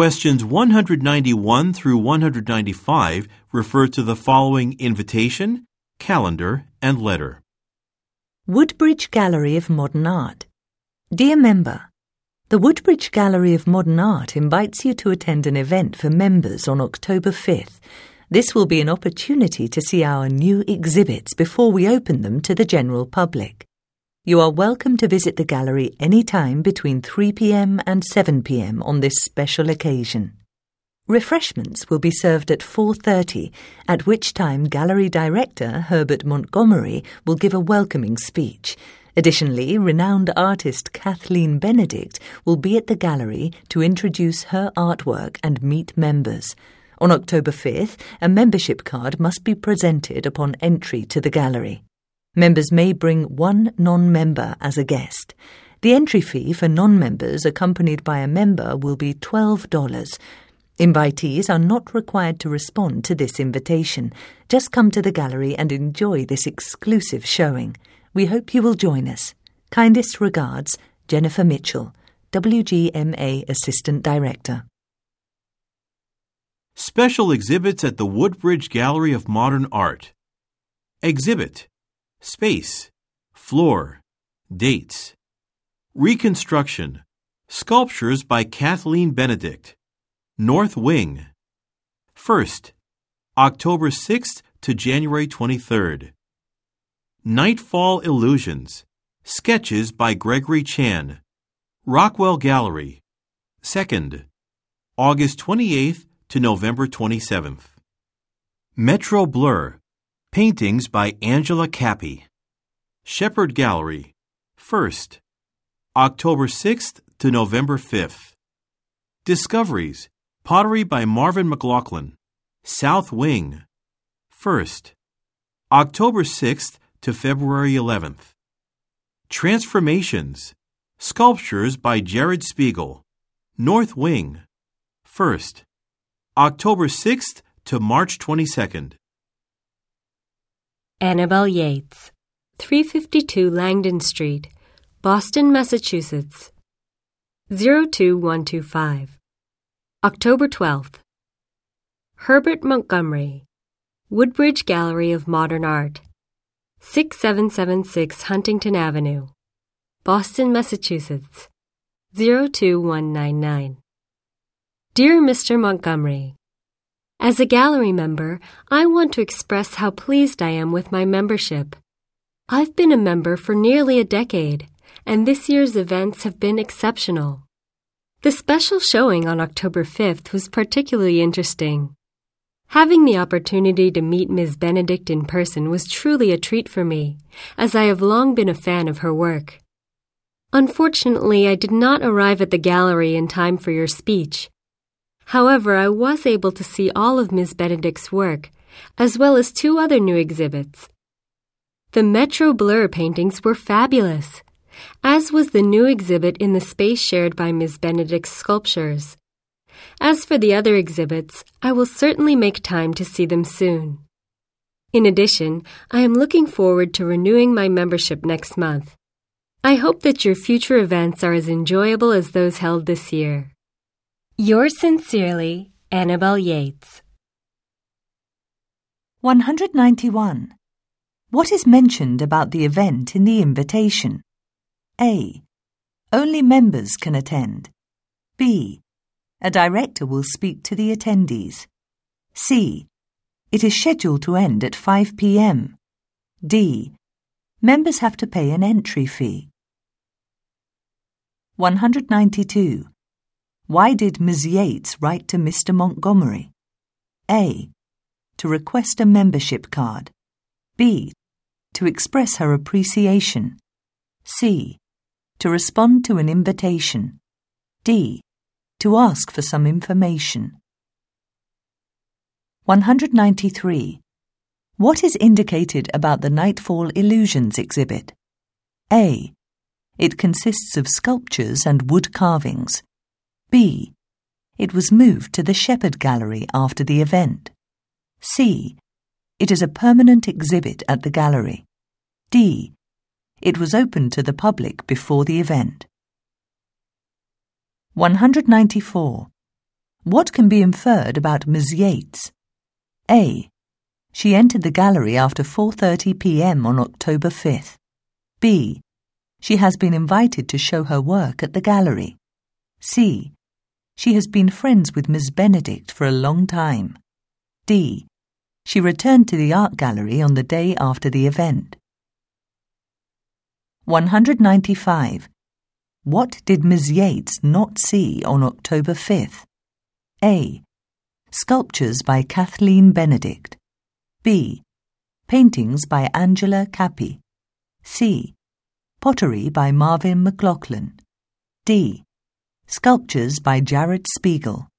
Questions 191 through 195 refer to the following invitation, calendar, and letter. Woodbridge Gallery of Modern Art. Dear member, the Woodbridge Gallery of Modern Art invites you to attend an event for members on October 5th. This will be an opportunity to see our new exhibits before we open them to the general public. You are welcome to visit the gallery any time between 3 p.m. and 7 p.m. on this special occasion. Refreshments will be served at 4:30, at which time gallery director Herbert Montgomery will give a welcoming speech. Additionally, renowned artist Kathleen Benedict will be at the gallery to introduce her artwork and meet members. On October 5th, a membership card must be presented upon entry to the gallery. Members may bring one non member as a guest. The entry fee for non members accompanied by a member will be $12. Invitees are not required to respond to this invitation. Just come to the gallery and enjoy this exclusive showing. We hope you will join us. Kindest regards, Jennifer Mitchell, WGMA Assistant Director. Special exhibits at the Woodbridge Gallery of Modern Art. Exhibit Space, Floor, Dates. Reconstruction, Sculptures by Kathleen Benedict. North Wing. First, October 6th to January 23rd. Nightfall Illusions, Sketches by Gregory Chan. Rockwell Gallery. Second, August 28th to November 27th. Metro Blur, Paintings by Angela Cappy. Shepherd Gallery. First, October 6th to November 5th. Discoveries. Pottery by Marvin McLaughlin. South Wing. First, October 6th to February 11th. Transformations. Sculptures by Jared Spiegel. North Wing. First, October 6th to March 22nd. Annabelle Yates, 352 Langdon Street, Boston, Massachusetts. 02125. October 12th. Herbert Montgomery, Woodbridge Gallery of Modern Art, 6776 Huntington Avenue, Boston, Massachusetts. 02199. Dear Mr. Montgomery, as a gallery member, I want to express how pleased I am with my membership. I've been a member for nearly a decade, and this year's events have been exceptional. The special showing on October 5th was particularly interesting. Having the opportunity to meet Ms. Benedict in person was truly a treat for me, as I have long been a fan of her work. Unfortunately, I did not arrive at the gallery in time for your speech, However, I was able to see all of Ms. Benedict's work, as well as two other new exhibits. The Metro Blur paintings were fabulous, as was the new exhibit in the space shared by Ms. Benedict's sculptures. As for the other exhibits, I will certainly make time to see them soon. In addition, I am looking forward to renewing my membership next month. I hope that your future events are as enjoyable as those held this year. Yours sincerely, Annabel Yates. 191. What is mentioned about the event in the invitation? A. Only members can attend. B. A director will speak to the attendees. C. It is scheduled to end at 5 p.m. D. Members have to pay an entry fee. 192. Why did Ms. Yates write to Mr. Montgomery? A. To request a membership card. B. To express her appreciation. C. To respond to an invitation. D. To ask for some information. 193. What is indicated about the Nightfall Illusions exhibit? A. It consists of sculptures and wood carvings. B. It was moved to the Shepherd Gallery after the event. C. It is a permanent exhibit at the gallery. D. It was opened to the public before the event. 194. What can be inferred about Ms. Yates? A. She entered the gallery after 4:30 p.m. on October 5th. B. She has been invited to show her work at the gallery. C. She has been friends with Miss Benedict for a long time. D. She returned to the art gallery on the day after the event. 195. What did Miss Yates not see on October 5th? A. Sculptures by Kathleen Benedict. B. Paintings by Angela Cappy. C. Pottery by Marvin McLaughlin. D. Sculptures by Jared Spiegel.